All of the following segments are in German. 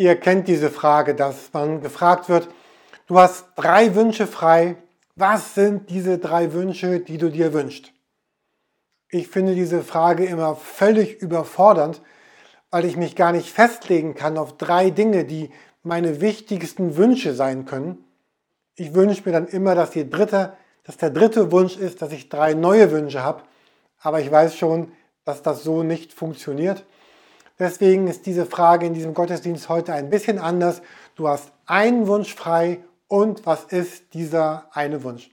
Ihr kennt diese Frage, dass man gefragt wird, du hast drei Wünsche frei. Was sind diese drei Wünsche, die du dir wünschst? Ich finde diese Frage immer völlig überfordernd, weil ich mich gar nicht festlegen kann auf drei Dinge, die meine wichtigsten Wünsche sein können. Ich wünsche mir dann immer, dass, dritte, dass der dritte Wunsch ist, dass ich drei neue Wünsche habe. Aber ich weiß schon, dass das so nicht funktioniert. Deswegen ist diese Frage in diesem Gottesdienst heute ein bisschen anders. Du hast einen Wunsch frei und was ist dieser eine Wunsch?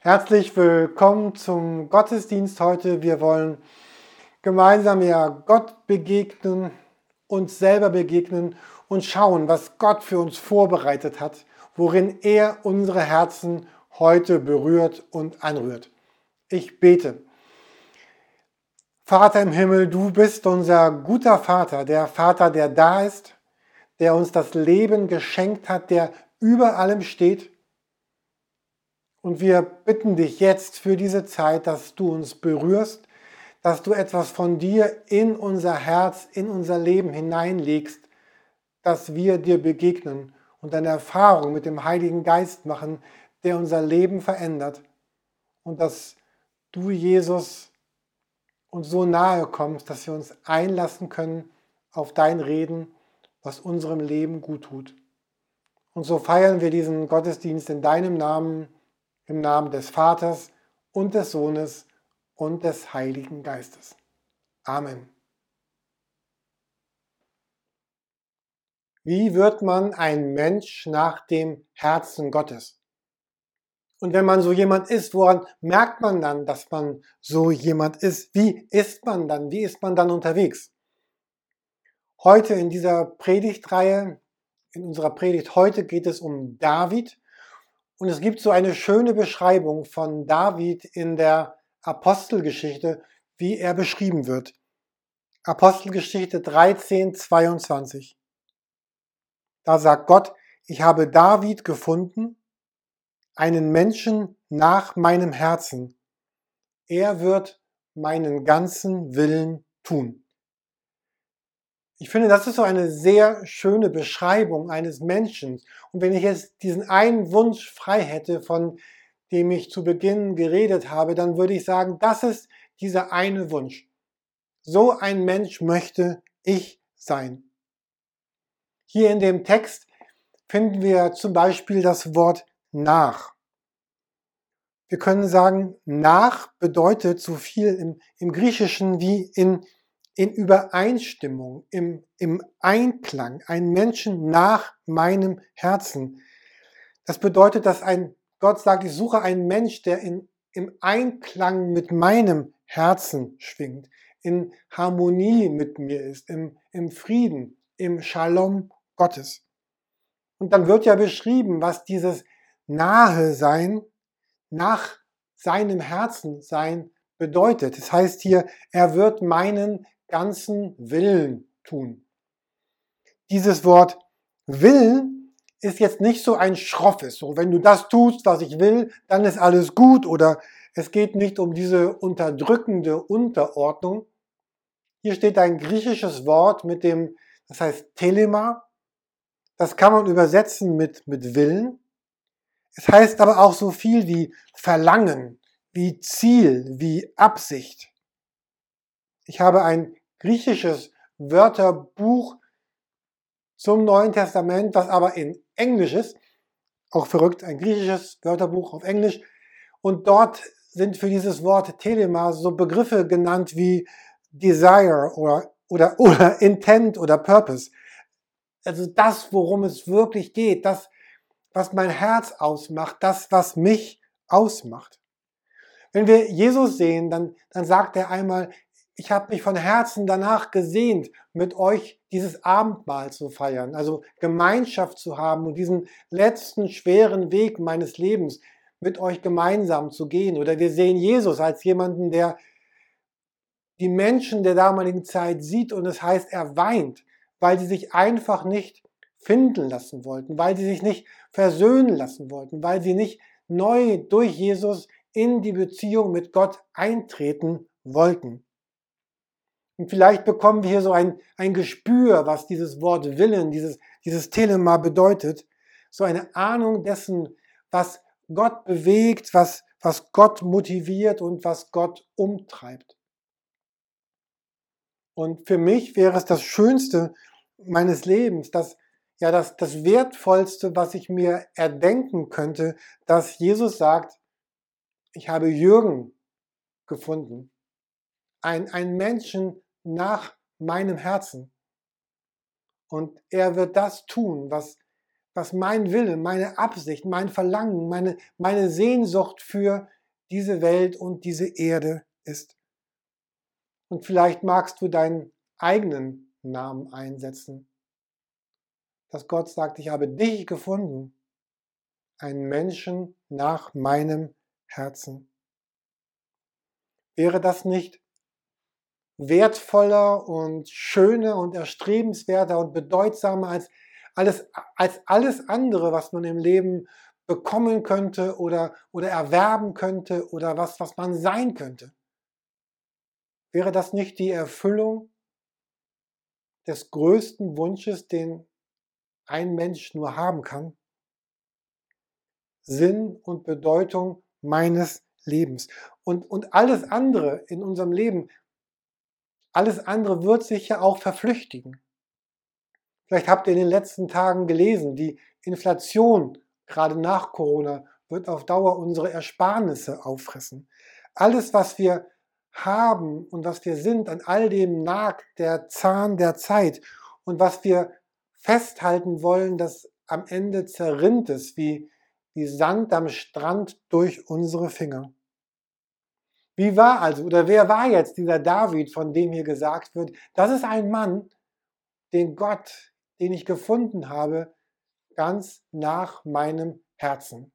Herzlich willkommen zum Gottesdienst heute. Wir wollen gemeinsam ja Gott begegnen, uns selber begegnen und schauen, was Gott für uns vorbereitet hat, worin er unsere Herzen heute berührt und anrührt. Ich bete. Vater im Himmel, du bist unser guter Vater, der Vater, der da ist, der uns das Leben geschenkt hat, der über allem steht. Und wir bitten dich jetzt für diese Zeit, dass du uns berührst, dass du etwas von dir in unser Herz, in unser Leben hineinlegst, dass wir dir begegnen und eine Erfahrung mit dem Heiligen Geist machen, der unser Leben verändert. Und dass du, Jesus, uns so nahe kommst, dass wir uns einlassen können auf dein Reden, was unserem Leben gut tut. Und so feiern wir diesen Gottesdienst in deinem Namen, im Namen des Vaters und des Sohnes und des Heiligen Geistes. Amen. Wie wird man ein Mensch nach dem Herzen Gottes? Und wenn man so jemand ist, woran merkt man dann, dass man so jemand ist? Wie ist man dann? Wie ist man dann unterwegs? Heute in dieser Predigtreihe, in unserer Predigt heute geht es um David. Und es gibt so eine schöne Beschreibung von David in der Apostelgeschichte, wie er beschrieben wird. Apostelgeschichte 13, 22. Da sagt Gott, ich habe David gefunden, einen Menschen nach meinem Herzen. Er wird meinen ganzen Willen tun. Ich finde, das ist so eine sehr schöne Beschreibung eines Menschen. Und wenn ich jetzt diesen einen Wunsch frei hätte, von dem ich zu Beginn geredet habe, dann würde ich sagen, das ist dieser eine Wunsch. So ein Mensch möchte ich sein. Hier in dem Text finden wir zum Beispiel das Wort nach. Wir können sagen, nach bedeutet so viel im, im Griechischen wie in, in Übereinstimmung, im, im Einklang, ein Menschen nach meinem Herzen. Das bedeutet, dass ein Gott sagt, ich suche einen Mensch, der in, im Einklang mit meinem Herzen schwingt, in Harmonie mit mir ist, im, im Frieden, im Shalom Gottes. Und dann wird ja beschrieben, was dieses nahe sein, nach seinem Herzen sein bedeutet. Das heißt hier, er wird meinen ganzen Willen tun. Dieses Wort Willen ist jetzt nicht so ein schroffes, so wenn du das tust, was ich will, dann ist alles gut oder es geht nicht um diese unterdrückende Unterordnung. Hier steht ein griechisches Wort mit dem, das heißt Telema. Das kann man übersetzen mit, mit Willen. Es heißt aber auch so viel wie Verlangen, wie Ziel, wie Absicht. Ich habe ein griechisches Wörterbuch zum Neuen Testament, das aber in Englisch ist. Auch verrückt, ein griechisches Wörterbuch auf Englisch. Und dort sind für dieses Wort Telema so Begriffe genannt wie Desire oder, oder, oder Intent oder Purpose. Also das, worum es wirklich geht, das, was mein Herz ausmacht, das, was mich ausmacht. Wenn wir Jesus sehen, dann, dann sagt er einmal, ich habe mich von Herzen danach gesehnt, mit euch dieses Abendmahl zu feiern, also Gemeinschaft zu haben und diesen letzten schweren Weg meines Lebens mit euch gemeinsam zu gehen. Oder wir sehen Jesus als jemanden, der die Menschen der damaligen Zeit sieht und es heißt, er weint, weil sie sich einfach nicht finden lassen wollten, weil sie sich nicht versöhnen lassen wollten, weil sie nicht neu durch Jesus in die Beziehung mit Gott eintreten wollten. Und vielleicht bekommen wir hier so ein, ein Gespür, was dieses Wort Willen, dieses, dieses Telema bedeutet. So eine Ahnung dessen, was Gott bewegt, was, was Gott motiviert und was Gott umtreibt. Und für mich wäre es das Schönste meines Lebens, das, ja, das, das Wertvollste, was ich mir erdenken könnte, dass Jesus sagt, ich habe Jürgen gefunden. Ein, ein Menschen nach meinem Herzen. Und er wird das tun, was, was mein Wille, meine Absicht, mein Verlangen, meine, meine Sehnsucht für diese Welt und diese Erde ist. Und vielleicht magst du deinen eigenen Namen einsetzen. Dass Gott sagt, ich habe dich gefunden, einen Menschen nach meinem Herzen. Wäre das nicht wertvoller und schöner und erstrebenswerter und bedeutsamer als alles, als alles andere, was man im Leben bekommen könnte oder, oder erwerben könnte oder was, was man sein könnte. Wäre das nicht die Erfüllung des größten Wunsches, den ein Mensch nur haben kann? Sinn und Bedeutung meines Lebens. Und, und alles andere in unserem Leben, alles andere wird sich ja auch verflüchtigen. Vielleicht habt ihr in den letzten Tagen gelesen, die Inflation, gerade nach Corona, wird auf Dauer unsere Ersparnisse auffressen. Alles, was wir haben und was wir sind, an all dem nagt der Zahn der Zeit. Und was wir festhalten wollen, das am Ende zerrinnt es wie, wie Sand am Strand durch unsere Finger. Wie war also, oder wer war jetzt dieser David, von dem hier gesagt wird, das ist ein Mann, den Gott, den ich gefunden habe, ganz nach meinem Herzen.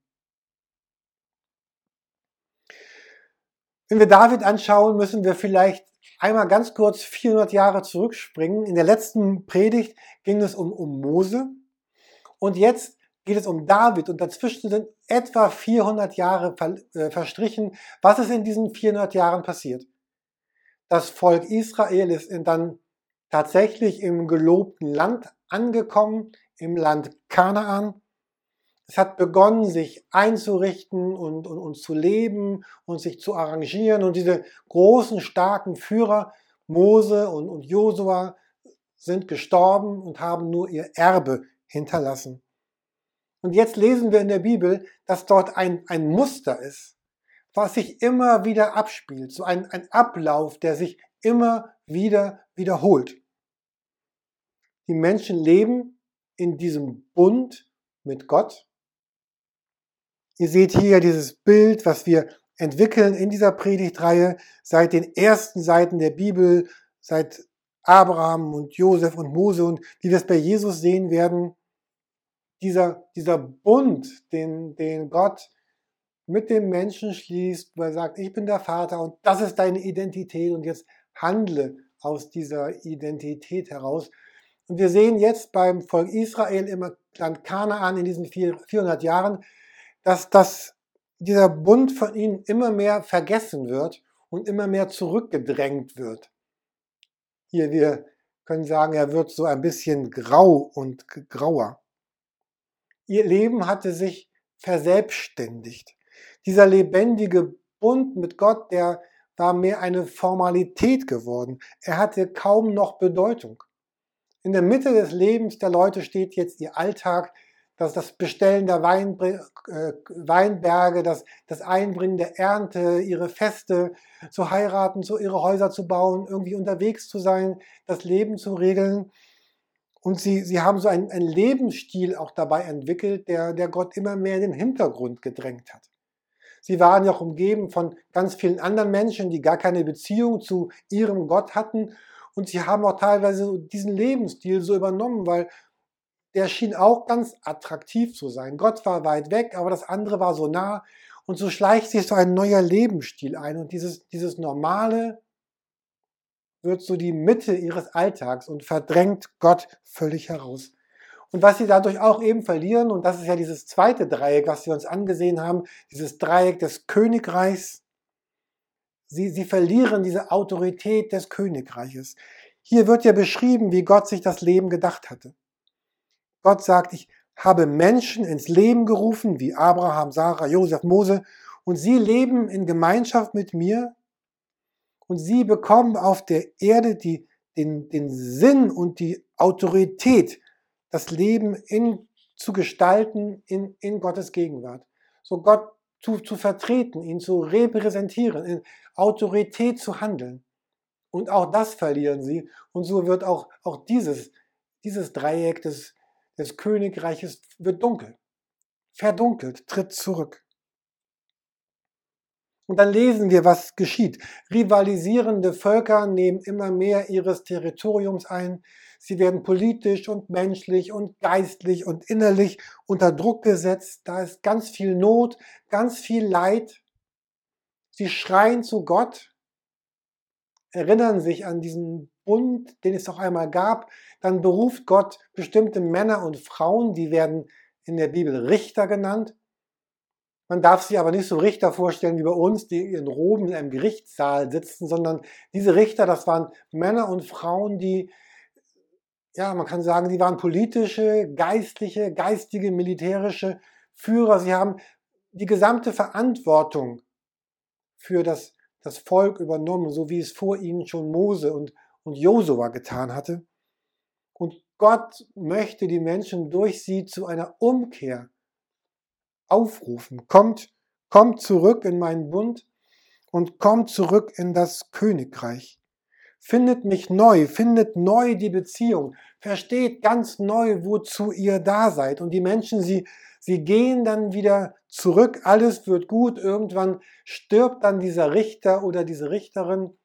Wenn wir David anschauen, müssen wir vielleicht einmal ganz kurz 400 Jahre zurückspringen. In der letzten Predigt ging es um, um Mose und jetzt geht es um David und dazwischen sind etwa 400 Jahre äh, verstrichen. Was ist in diesen 400 Jahren passiert? Das Volk Israel ist dann tatsächlich im gelobten Land angekommen, im Land Kanaan. Es hat begonnen, sich einzurichten und, und, und zu leben und sich zu arrangieren. Und diese großen, starken Führer, Mose und, und Josua, sind gestorben und haben nur ihr Erbe hinterlassen. Und jetzt lesen wir in der Bibel, dass dort ein, ein Muster ist, was sich immer wieder abspielt, so ein, ein Ablauf, der sich immer wieder wiederholt. Die Menschen leben in diesem Bund mit Gott Ihr seht hier dieses Bild, was wir entwickeln in dieser Predigtreihe seit den ersten Seiten der Bibel, seit Abraham und Josef und Mose und wie wir es bei Jesus sehen werden. Dieser, dieser Bund, den, den Gott mit dem Menschen schließt, wo er sagt, ich bin der Vater und das ist deine Identität und jetzt handle aus dieser Identität heraus. Und wir sehen jetzt beim Volk Israel im Land Kanaan in diesen 400 Jahren, dass das, dieser Bund von ihnen immer mehr vergessen wird und immer mehr zurückgedrängt wird. Hier, wir können sagen, er wird so ein bisschen grau und grauer. Ihr Leben hatte sich verselbstständigt. Dieser lebendige Bund mit Gott, der war mehr eine Formalität geworden. Er hatte kaum noch Bedeutung. In der Mitte des Lebens der Leute steht jetzt ihr Alltag, das, das Bestellen der Wein, äh, Weinberge, das, das Einbringen der Ernte, ihre Feste zu heiraten, so ihre Häuser zu bauen, irgendwie unterwegs zu sein, das Leben zu regeln. Und sie, sie haben so einen, einen Lebensstil auch dabei entwickelt, der, der Gott immer mehr in den Hintergrund gedrängt hat. Sie waren ja auch umgeben von ganz vielen anderen Menschen, die gar keine Beziehung zu ihrem Gott hatten. Und sie haben auch teilweise diesen Lebensstil so übernommen, weil der schien auch ganz attraktiv zu sein. Gott war weit weg, aber das andere war so nah. Und so schleicht sich so ein neuer Lebensstil ein. Und dieses, dieses Normale wird so die Mitte ihres Alltags und verdrängt Gott völlig heraus. Und was sie dadurch auch eben verlieren, und das ist ja dieses zweite Dreieck, was wir uns angesehen haben, dieses Dreieck des Königreichs, Sie, sie verlieren diese Autorität des Königreiches. Hier wird ja beschrieben, wie Gott sich das Leben gedacht hatte. Gott sagt, ich habe Menschen ins Leben gerufen, wie Abraham, Sarah, Josef, Mose, und sie leben in Gemeinschaft mit mir und sie bekommen auf der Erde die, den, den Sinn und die Autorität, das Leben in, zu gestalten in, in Gottes Gegenwart. So Gott zu, zu vertreten, ihn zu repräsentieren, in Autorität zu handeln. Und auch das verlieren sie. Und so wird auch, auch dieses, dieses Dreieck des, des Königreiches wird dunkel, verdunkelt, tritt zurück. Und dann lesen wir, was geschieht. Rivalisierende Völker nehmen immer mehr ihres Territoriums ein. Sie werden politisch und menschlich und geistlich und innerlich unter Druck gesetzt. Da ist ganz viel Not, ganz viel Leid. Sie schreien zu Gott, erinnern sich an diesen Bund, den es auch einmal gab. Dann beruft Gott bestimmte Männer und Frauen, die werden in der Bibel Richter genannt. Man darf sich aber nicht so Richter vorstellen wie bei uns, die in Roben in einem Gerichtssaal sitzen, sondern diese Richter, das waren Männer und Frauen, die, ja, man kann sagen, die waren politische, geistliche, geistige, militärische Führer. Sie haben die gesamte Verantwortung für das, das Volk übernommen, so wie es vor ihnen schon Mose und, und Josua getan hatte. Und Gott möchte die Menschen durch sie zu einer Umkehr aufrufen. Kommt, kommt zurück in meinen Bund und kommt zurück in das Königreich. Findet mich neu, findet neu die Beziehung, versteht ganz neu, wozu ihr da seid. Und die Menschen, sie, sie gehen dann wieder zurück, alles wird gut, irgendwann stirbt dann dieser Richter oder diese Richterin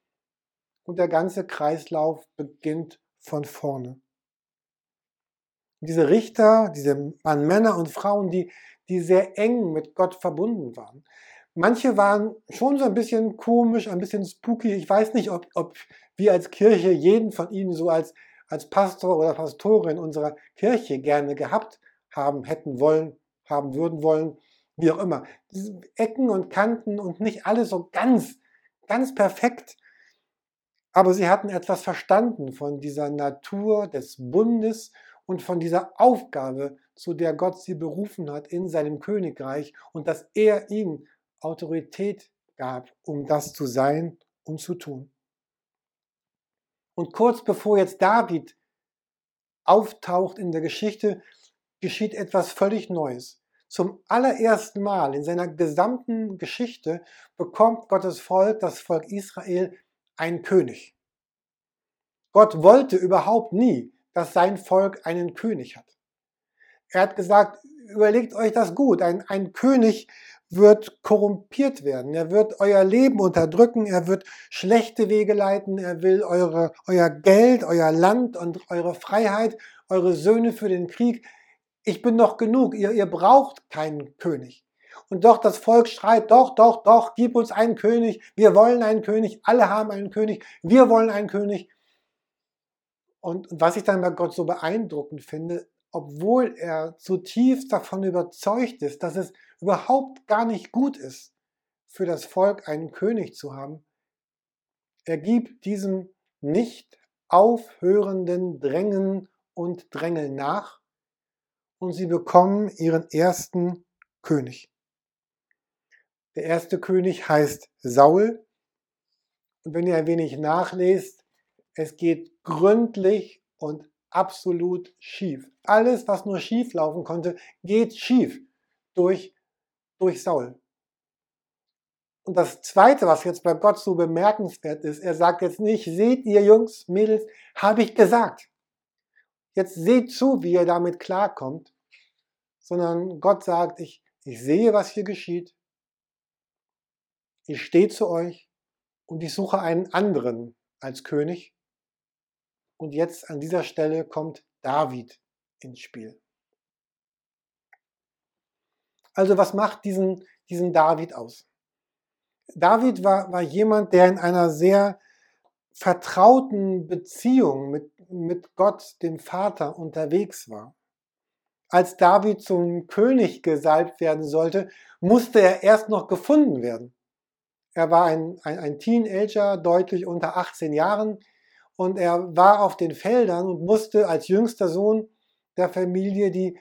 und der ganze Kreislauf beginnt von vorne. Diese Richter, diese Männer und Frauen, die, die sehr eng mit Gott verbunden waren. Manche waren schon so ein bisschen komisch, ein bisschen spooky. Ich weiß nicht, ob, ob wir als Kirche jeden von ihnen so als, als Pastor oder Pastorin unserer Kirche gerne gehabt haben, hätten wollen, haben würden wollen, wie auch immer. Diese Ecken und Kanten und nicht alles so ganz, ganz perfekt. Aber sie hatten etwas verstanden von dieser Natur des Bundes und von dieser Aufgabe, zu der Gott sie berufen hat in seinem Königreich und dass er ihnen Autorität gab, um das zu sein und zu tun. Und kurz bevor jetzt David auftaucht in der Geschichte, geschieht etwas völlig Neues. Zum allerersten Mal in seiner gesamten Geschichte bekommt Gottes Volk, das Volk Israel, einen König. Gott wollte überhaupt nie, dass sein Volk einen König hat. Er hat gesagt, überlegt euch das gut. Ein, ein König wird korrumpiert werden. Er wird euer Leben unterdrücken. Er wird schlechte Wege leiten. Er will eure, euer Geld, euer Land und eure Freiheit, eure Söhne für den Krieg. Ich bin doch genug. Ihr, ihr braucht keinen König. Und doch das Volk schreit, doch, doch, doch, gib uns einen König. Wir wollen einen König. Alle haben einen König. Wir wollen einen König. Und was ich dann bei Gott so beeindruckend finde, obwohl er zutiefst davon überzeugt ist, dass es überhaupt gar nicht gut ist, für das Volk einen König zu haben, er gibt diesem nicht aufhörenden Drängen und Drängeln nach und sie bekommen ihren ersten König. Der erste König heißt Saul und wenn ihr ein wenig nachlest, es geht gründlich und absolut schief. Alles, was nur schief laufen konnte, geht schief durch, durch Saul. Und das Zweite, was jetzt bei Gott so bemerkenswert ist, er sagt jetzt nicht, seht ihr Jungs, Mädels, habe ich gesagt. Jetzt seht zu, wie ihr damit klarkommt, sondern Gott sagt, ich, ich sehe, was hier geschieht. Ich stehe zu euch und ich suche einen anderen als König. Und jetzt an dieser Stelle kommt David ins Spiel. Also was macht diesen, diesen David aus? David war, war jemand, der in einer sehr vertrauten Beziehung mit, mit Gott, dem Vater, unterwegs war. Als David zum König gesalbt werden sollte, musste er erst noch gefunden werden. Er war ein, ein, ein Teenager, deutlich unter 18 Jahren. Und er war auf den Feldern und musste als jüngster Sohn der Familie die,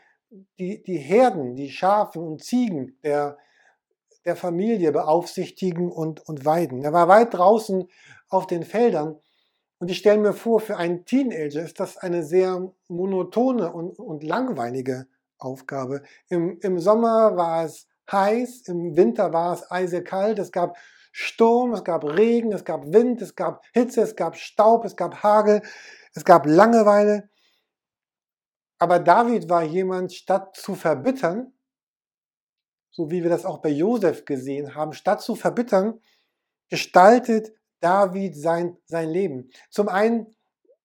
die, die Herden, die Schafen und Ziegen der, der Familie beaufsichtigen und, und weiden. Er war weit draußen auf den Feldern. Und ich stelle mir vor, für einen Teenager ist das eine sehr monotone und, und langweilige Aufgabe. Im, Im Sommer war es heiß, im Winter war es eisekalt, es gab Sturm, es gab Regen, es gab Wind, es gab Hitze, es gab Staub, es gab Hagel, es gab Langeweile. Aber David war jemand, statt zu verbittern, so wie wir das auch bei Josef gesehen haben, statt zu verbittern, gestaltet David sein, sein Leben. Zum einen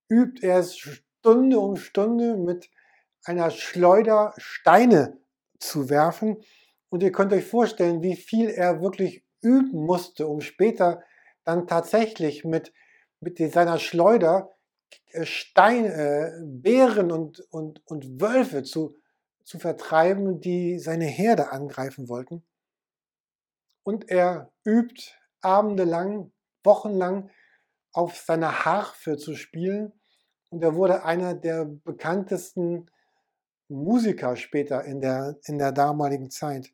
übt er es Stunde um Stunde mit einer Schleuder Steine zu werfen. Und ihr könnt euch vorstellen, wie viel er wirklich üben musste, um später dann tatsächlich mit, mit seiner Schleuder äh, Steine, äh, Bären und, und, und Wölfe zu, zu vertreiben, die seine Herde angreifen wollten. Und er übt abendelang, wochenlang auf seiner Harfe zu spielen. Und er wurde einer der bekanntesten Musiker später in der, in der damaligen Zeit.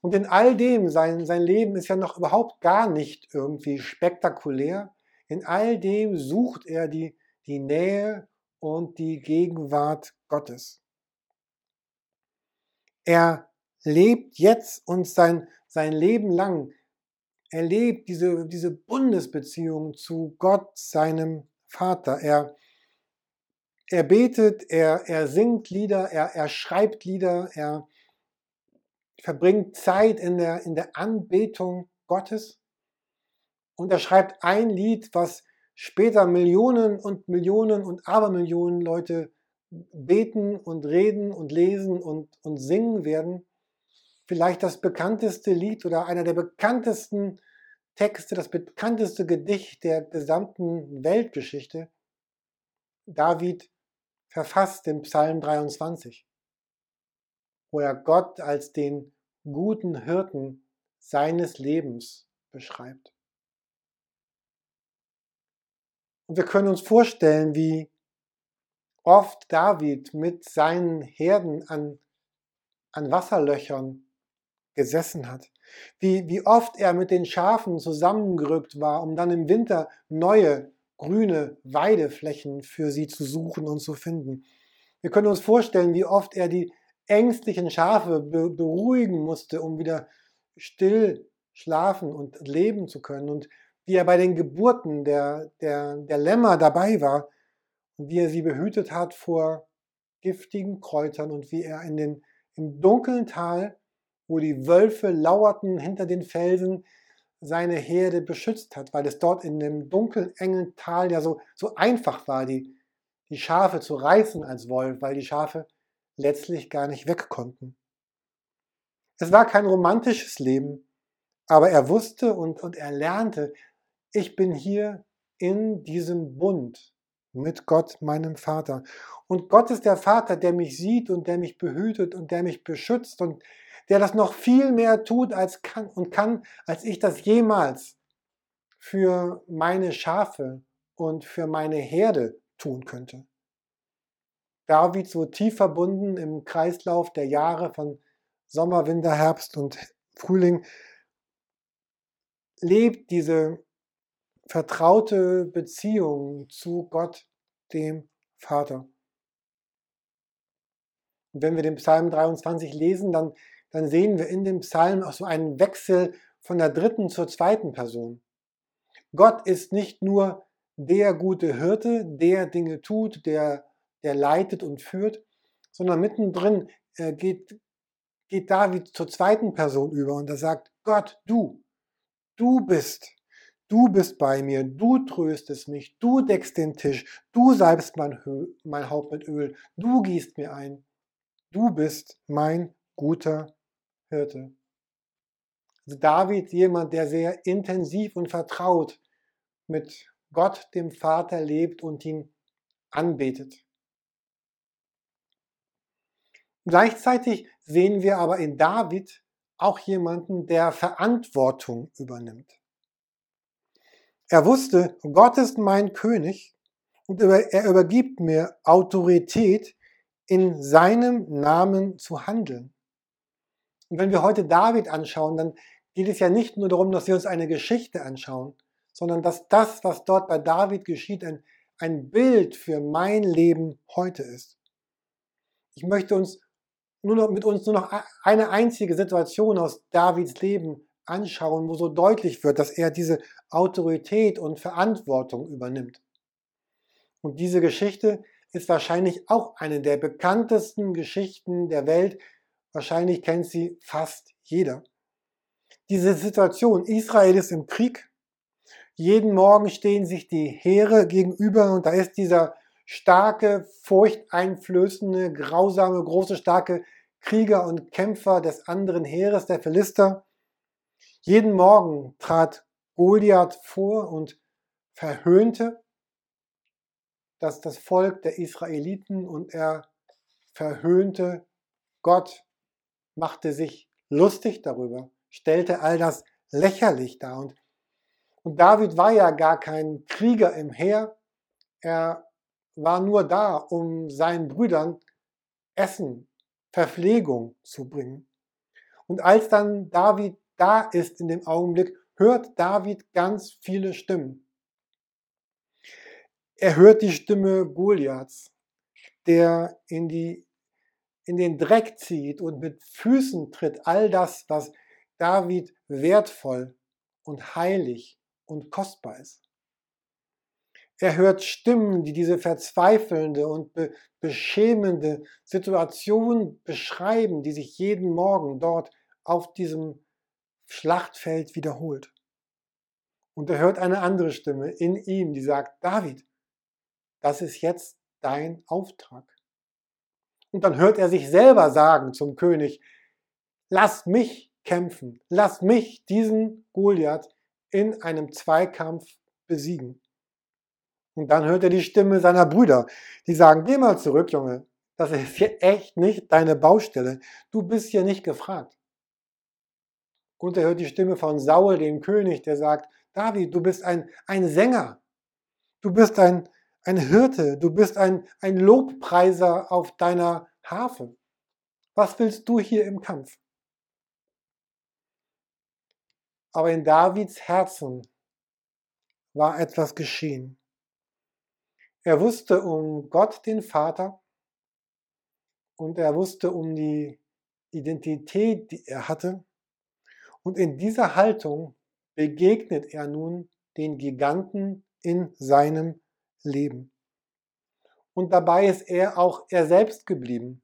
Und in all dem, sein, sein Leben ist ja noch überhaupt gar nicht irgendwie spektakulär. In all dem sucht er die, die Nähe und die Gegenwart Gottes. Er lebt jetzt und sein, sein Leben lang, er lebt diese, diese Bundesbeziehung zu Gott, seinem Vater. Er, er betet, er, er singt Lieder, er, er schreibt Lieder, er verbringt Zeit in der, in der Anbetung Gottes. Und er schreibt ein Lied, was später Millionen und Millionen und Abermillionen Leute beten und reden und lesen und, und singen werden. Vielleicht das bekannteste Lied oder einer der bekanntesten Texte, das bekannteste Gedicht der gesamten Weltgeschichte. David verfasst den Psalm 23, wo er Gott als den guten Hirten seines Lebens beschreibt. Und wir können uns vorstellen, wie oft David mit seinen Herden an, an Wasserlöchern gesessen hat. Wie, wie oft er mit den Schafen zusammengerückt war, um dann im Winter neue grüne Weideflächen für sie zu suchen und zu finden. Wir können uns vorstellen, wie oft er die ängstlichen Schafe beruhigen musste, um wieder still schlafen und leben zu können. Und wie er bei den Geburten der, der, der Lämmer dabei war und wie er sie behütet hat vor giftigen Kräutern und wie er in den, im dunklen Tal, wo die Wölfe lauerten hinter den Felsen, seine Herde beschützt hat, weil es dort in dem dunklen, engen Tal ja so, so einfach war, die, die Schafe zu reißen als Wolf, weil die Schafe letztlich gar nicht weg konnten. Es war kein romantisches Leben, aber er wusste und, und er lernte, ich bin hier in diesem Bund mit Gott, meinem Vater. Und Gott ist der Vater, der mich sieht und der mich behütet und der mich beschützt und der das noch viel mehr tut als kann und kann, als ich das jemals für meine Schafe und für meine Herde tun könnte. David so tief verbunden im Kreislauf der Jahre von Sommer, Winter, Herbst und Frühling, lebt diese vertraute Beziehung zu Gott, dem Vater. Und wenn wir den Psalm 23 lesen, dann, dann sehen wir in dem Psalm auch so einen Wechsel von der dritten zur zweiten Person. Gott ist nicht nur der gute Hirte, der Dinge tut, der der leitet und führt, sondern mittendrin äh, geht, geht David zur zweiten Person über und er sagt, Gott, du, du bist, du bist bei mir, du tröstest mich, du deckst den Tisch, du salbst mein, mein Haupt mit Öl, du gießt mir ein, du bist mein guter Hirte. Also David, jemand, der sehr intensiv und vertraut mit Gott, dem Vater, lebt und ihn anbetet. Gleichzeitig sehen wir aber in David auch jemanden, der Verantwortung übernimmt. Er wusste, Gott ist mein König und er übergibt mir Autorität, in seinem Namen zu handeln. Und wenn wir heute David anschauen, dann geht es ja nicht nur darum, dass wir uns eine Geschichte anschauen, sondern dass das, was dort bei David geschieht, ein, ein Bild für mein Leben heute ist. Ich möchte uns nur noch, mit uns nur noch eine einzige Situation aus Davids Leben anschauen, wo so deutlich wird, dass er diese Autorität und Verantwortung übernimmt. Und diese Geschichte ist wahrscheinlich auch eine der bekanntesten Geschichten der Welt. Wahrscheinlich kennt sie fast jeder. Diese Situation, Israel ist im Krieg. Jeden Morgen stehen sich die Heere gegenüber und da ist dieser starke, furchteinflößende, grausame, große, starke Krieger und Kämpfer des anderen Heeres, der Philister. Jeden Morgen trat Goliath vor und verhöhnte dass das Volk der Israeliten und er verhöhnte Gott, machte sich lustig darüber, stellte all das lächerlich dar. Und, und David war ja gar kein Krieger im Heer, er war nur da, um seinen Brüdern Essen, Verpflegung zu bringen. Und als dann David da ist in dem Augenblick, hört David ganz viele Stimmen. Er hört die Stimme Goliaths, der in, die, in den Dreck zieht und mit Füßen tritt all das, was David wertvoll und heilig und kostbar ist. Er hört Stimmen, die diese verzweifelnde und be beschämende Situation beschreiben, die sich jeden Morgen dort auf diesem Schlachtfeld wiederholt. Und er hört eine andere Stimme in ihm, die sagt, David, das ist jetzt dein Auftrag. Und dann hört er sich selber sagen zum König, lass mich kämpfen, lass mich diesen Goliath in einem Zweikampf besiegen. Und dann hört er die Stimme seiner Brüder, die sagen, geh mal zurück, Junge, das ist hier echt nicht deine Baustelle, du bist hier nicht gefragt. Und er hört die Stimme von Saul, dem König, der sagt, David, du bist ein, ein Sänger, du bist ein, ein Hirte, du bist ein, ein Lobpreiser auf deiner Harfe. Was willst du hier im Kampf? Aber in Davids Herzen war etwas geschehen. Er wusste um Gott, den Vater, und er wusste um die Identität, die er hatte. Und in dieser Haltung begegnet er nun den Giganten in seinem leben. Und dabei ist er auch er selbst geblieben.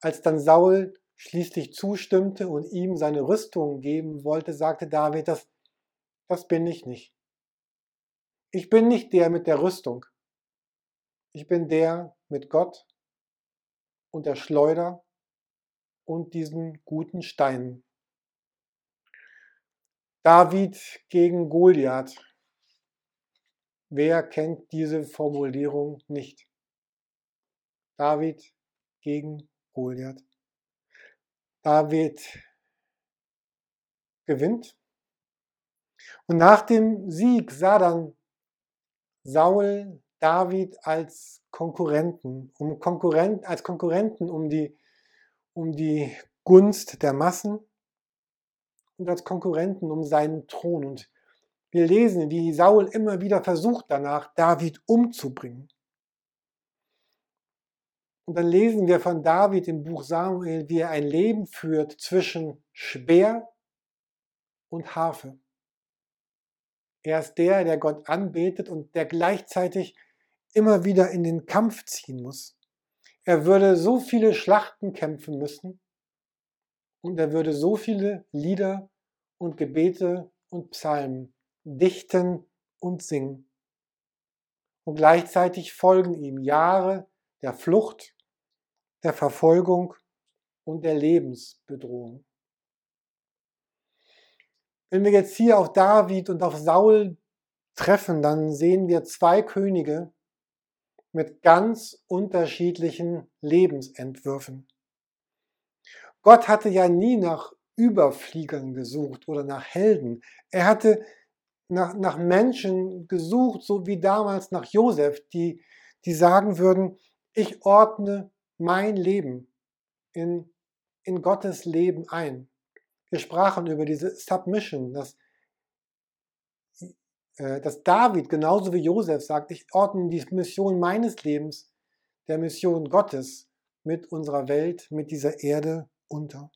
Als dann Saul schließlich zustimmte und ihm seine Rüstung geben wollte, sagte David, das, das bin ich nicht. Ich bin nicht der mit der Rüstung. Ich bin der mit Gott und der Schleuder und diesen guten Steinen. David gegen Goliath. Wer kennt diese Formulierung nicht? David gegen Goliath. David gewinnt. Und nach dem Sieg sah dann Saul David als Konkurrenten, um Konkurrent, als Konkurrenten um die, um die Gunst der Massen und als Konkurrenten um seinen Thron. Und wir lesen, wie Saul immer wieder versucht danach, David umzubringen. Und dann lesen wir von David im Buch Samuel, wie er ein Leben führt zwischen Speer und Harfe. Er ist der, der Gott anbetet und der gleichzeitig immer wieder in den Kampf ziehen muss. Er würde so viele Schlachten kämpfen müssen und er würde so viele Lieder und Gebete und Psalmen dichten und singen. Und gleichzeitig folgen ihm Jahre der Flucht, der Verfolgung und der Lebensbedrohung. Wenn wir jetzt hier auf David und auf Saul treffen, dann sehen wir zwei Könige mit ganz unterschiedlichen Lebensentwürfen. Gott hatte ja nie nach Überfliegern gesucht oder nach Helden. Er hatte nach, nach Menschen gesucht, so wie damals nach Josef, die, die sagen würden, ich ordne mein Leben in, in Gottes Leben ein. Wir sprachen über diese Submission, dass, äh, dass David genauso wie Josef sagt, ich ordne die Mission meines Lebens der Mission Gottes mit unserer Welt, mit dieser Erde unter.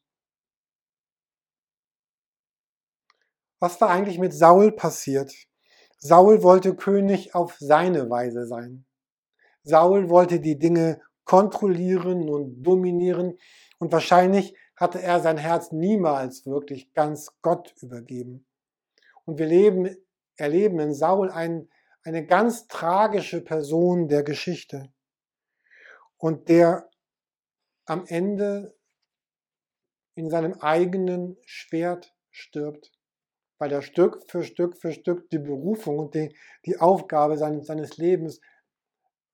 Was war eigentlich mit Saul passiert? Saul wollte König auf seine Weise sein. Saul wollte die Dinge kontrollieren und dominieren und wahrscheinlich hatte er sein Herz niemals wirklich ganz Gott übergeben. Und wir leben, erleben in Saul ein, eine ganz tragische Person der Geschichte und der am Ende in seinem eigenen Schwert stirbt weil er Stück für Stück für Stück die Berufung und die, die Aufgabe seines, seines Lebens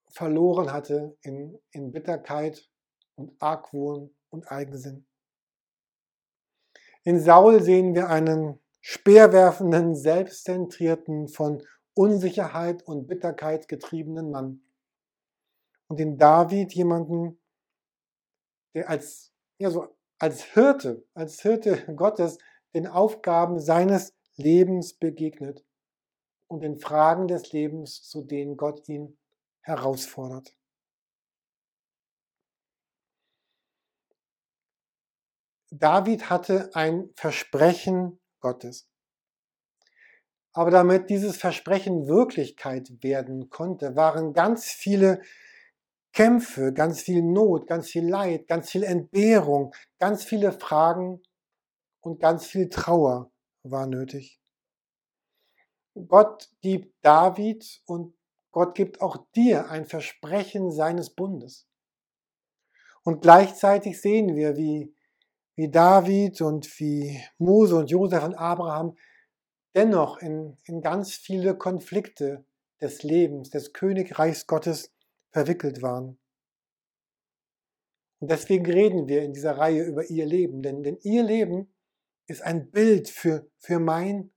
verloren hatte in, in Bitterkeit und Argwohn und Eigensinn. In Saul sehen wir einen speerwerfenden, selbstzentrierten, von Unsicherheit und Bitterkeit getriebenen Mann. Und in David jemanden, der als, ja, so als Hirte, als Hirte Gottes den Aufgaben seines Lebens begegnet und den Fragen des Lebens, zu denen Gott ihn herausfordert. David hatte ein Versprechen Gottes. Aber damit dieses Versprechen Wirklichkeit werden konnte, waren ganz viele Kämpfe, ganz viel Not, ganz viel Leid, ganz viel Entbehrung, ganz viele Fragen und ganz viel Trauer war nötig. Gott gibt David und Gott gibt auch dir ein Versprechen seines Bundes. Und gleichzeitig sehen wir, wie, wie David und wie Mose und Josef und Abraham dennoch in, in ganz viele Konflikte des Lebens, des Königreichs Gottes verwickelt waren. Und deswegen reden wir in dieser Reihe über ihr Leben, denn, denn ihr Leben ist ein Bild für, für mein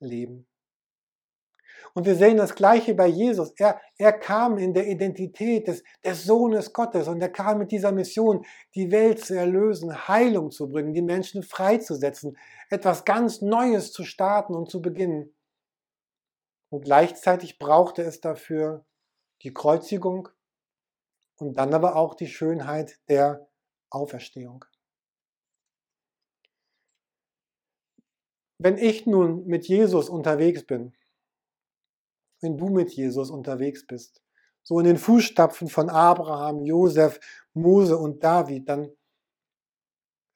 Leben. Und wir sehen das Gleiche bei Jesus. Er, er kam in der Identität des, des Sohnes Gottes und er kam mit dieser Mission, die Welt zu erlösen, Heilung zu bringen, die Menschen freizusetzen, etwas ganz Neues zu starten und zu beginnen. Und gleichzeitig brauchte es dafür die Kreuzigung und dann aber auch die Schönheit der Auferstehung. Wenn ich nun mit Jesus unterwegs bin, wenn du mit Jesus unterwegs bist, so in den Fußstapfen von Abraham, Josef, Mose und David, dann,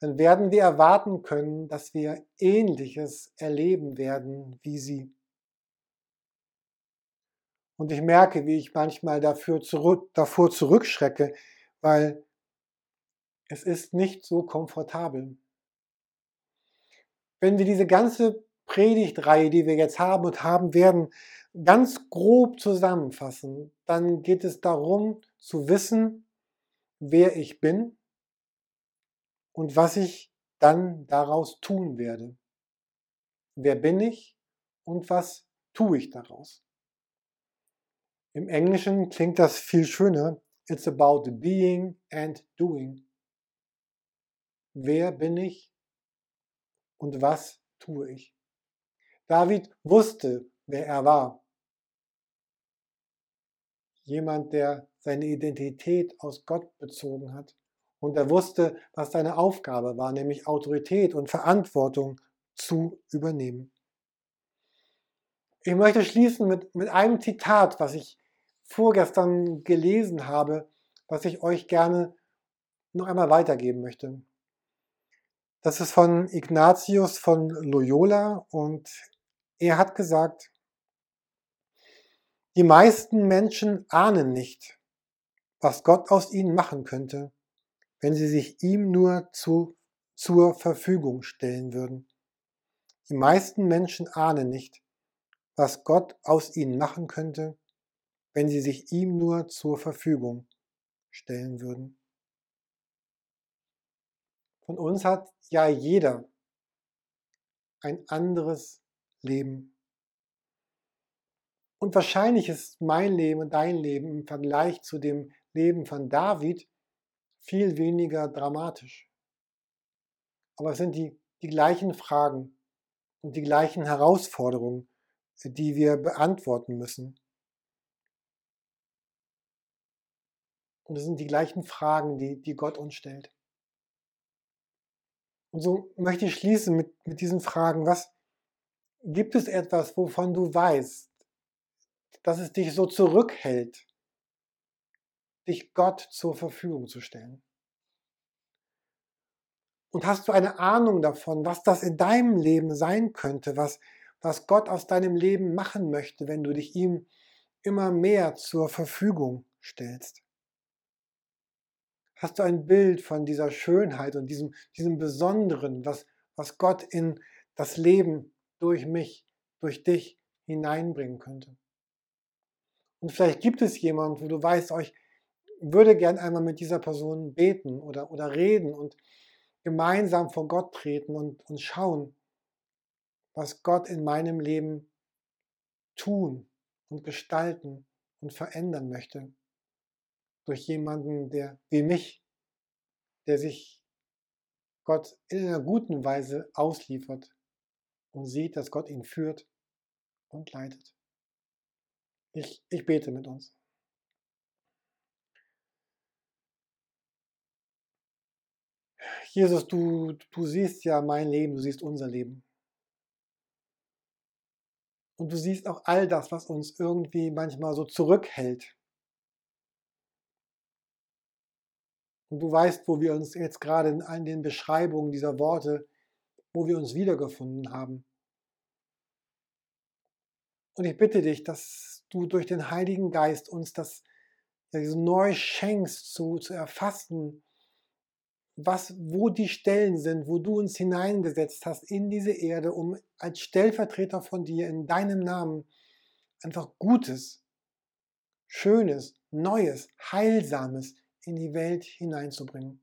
dann werden wir erwarten können, dass wir Ähnliches erleben werden wie sie. Und ich merke, wie ich manchmal dafür zurück, davor zurückschrecke, weil es ist nicht so komfortabel wenn wir diese ganze Predigtreihe, die wir jetzt haben und haben werden, ganz grob zusammenfassen, dann geht es darum zu wissen, wer ich bin und was ich dann daraus tun werde. Wer bin ich und was tue ich daraus? Im Englischen klingt das viel schöner. It's about being and doing. Wer bin ich und was tue ich? David wusste, wer er war. Jemand, der seine Identität aus Gott bezogen hat. Und er wusste, was seine Aufgabe war, nämlich Autorität und Verantwortung zu übernehmen. Ich möchte schließen mit, mit einem Zitat, was ich vorgestern gelesen habe, was ich euch gerne noch einmal weitergeben möchte. Das ist von Ignatius von Loyola und er hat gesagt, die meisten Menschen ahnen nicht, was Gott aus ihnen machen könnte, wenn sie sich ihm nur zu, zur Verfügung stellen würden. Die meisten Menschen ahnen nicht, was Gott aus ihnen machen könnte, wenn sie sich ihm nur zur Verfügung stellen würden. Von uns hat ja jeder ein anderes Leben. Und wahrscheinlich ist mein Leben und dein Leben im Vergleich zu dem Leben von David viel weniger dramatisch. Aber es sind die, die gleichen Fragen und die gleichen Herausforderungen, die wir beantworten müssen. Und es sind die gleichen Fragen, die, die Gott uns stellt. Und so möchte ich schließen mit, mit diesen Fragen. Was gibt es etwas, wovon du weißt, dass es dich so zurückhält, dich Gott zur Verfügung zu stellen? Und hast du eine Ahnung davon, was das in deinem Leben sein könnte, was, was Gott aus deinem Leben machen möchte, wenn du dich ihm immer mehr zur Verfügung stellst? Hast du ein Bild von dieser Schönheit und diesem, diesem Besonderen, was, was Gott in das Leben durch mich, durch dich hineinbringen könnte? Und vielleicht gibt es jemanden, wo du weißt, oh, würde gern einmal mit dieser Person beten oder, oder reden und gemeinsam vor Gott treten und, und schauen, was Gott in meinem Leben tun und gestalten und verändern möchte durch jemanden, der wie mich, der sich Gott in einer guten Weise ausliefert und sieht, dass Gott ihn führt und leitet. Ich, ich bete mit uns. Jesus, du, du siehst ja mein Leben, du siehst unser Leben. Und du siehst auch all das, was uns irgendwie manchmal so zurückhält Und du weißt, wo wir uns jetzt gerade in all den Beschreibungen dieser Worte, wo wir uns wiedergefunden haben. Und ich bitte dich, dass du durch den Heiligen Geist uns das ja, neu schenkst, zu, zu erfassen, was, wo die Stellen sind, wo du uns hineingesetzt hast in diese Erde, um als Stellvertreter von dir in deinem Namen einfach Gutes, Schönes, Neues, Heilsames, in die Welt hineinzubringen.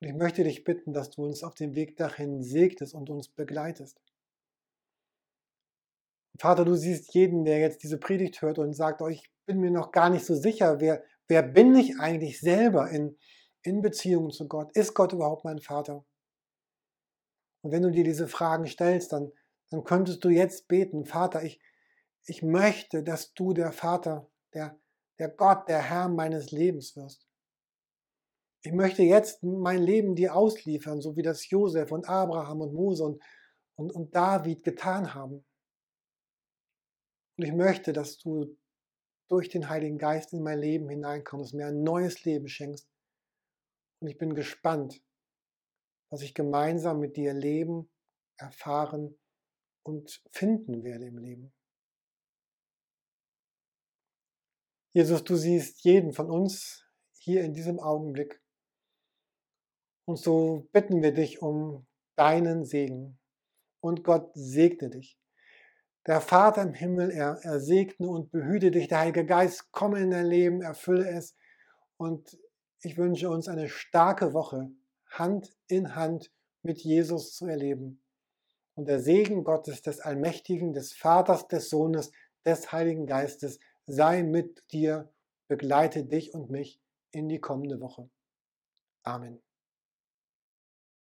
Und ich möchte dich bitten, dass du uns auf dem Weg dahin segnest und uns begleitest. Vater, du siehst jeden, der jetzt diese Predigt hört und sagt, oh, ich bin mir noch gar nicht so sicher, wer, wer bin ich eigentlich selber in, in Beziehung zu Gott? Ist Gott überhaupt mein Vater? Und wenn du dir diese Fragen stellst, dann, dann könntest du jetzt beten, Vater, ich, ich möchte, dass du der Vater, der der Gott, der Herr meines Lebens wirst. Ich möchte jetzt mein Leben dir ausliefern, so wie das Josef und Abraham und Mose und, und, und David getan haben. Und ich möchte, dass du durch den Heiligen Geist in mein Leben hineinkommst, mir ein neues Leben schenkst. Und ich bin gespannt, was ich gemeinsam mit dir leben, erfahren und finden werde im Leben. Jesus, du siehst jeden von uns hier in diesem Augenblick. Und so bitten wir dich um deinen Segen. Und Gott segne dich. Der Vater im Himmel, er, er segne und behüte dich. Der Heilige Geist, komme in dein Leben, erfülle es. Und ich wünsche uns eine starke Woche, Hand in Hand mit Jesus zu erleben. Und der Segen Gottes, des Allmächtigen, des Vaters, des Sohnes, des Heiligen Geistes, sei mit dir, begleite dich und mich in die kommende Woche. Amen.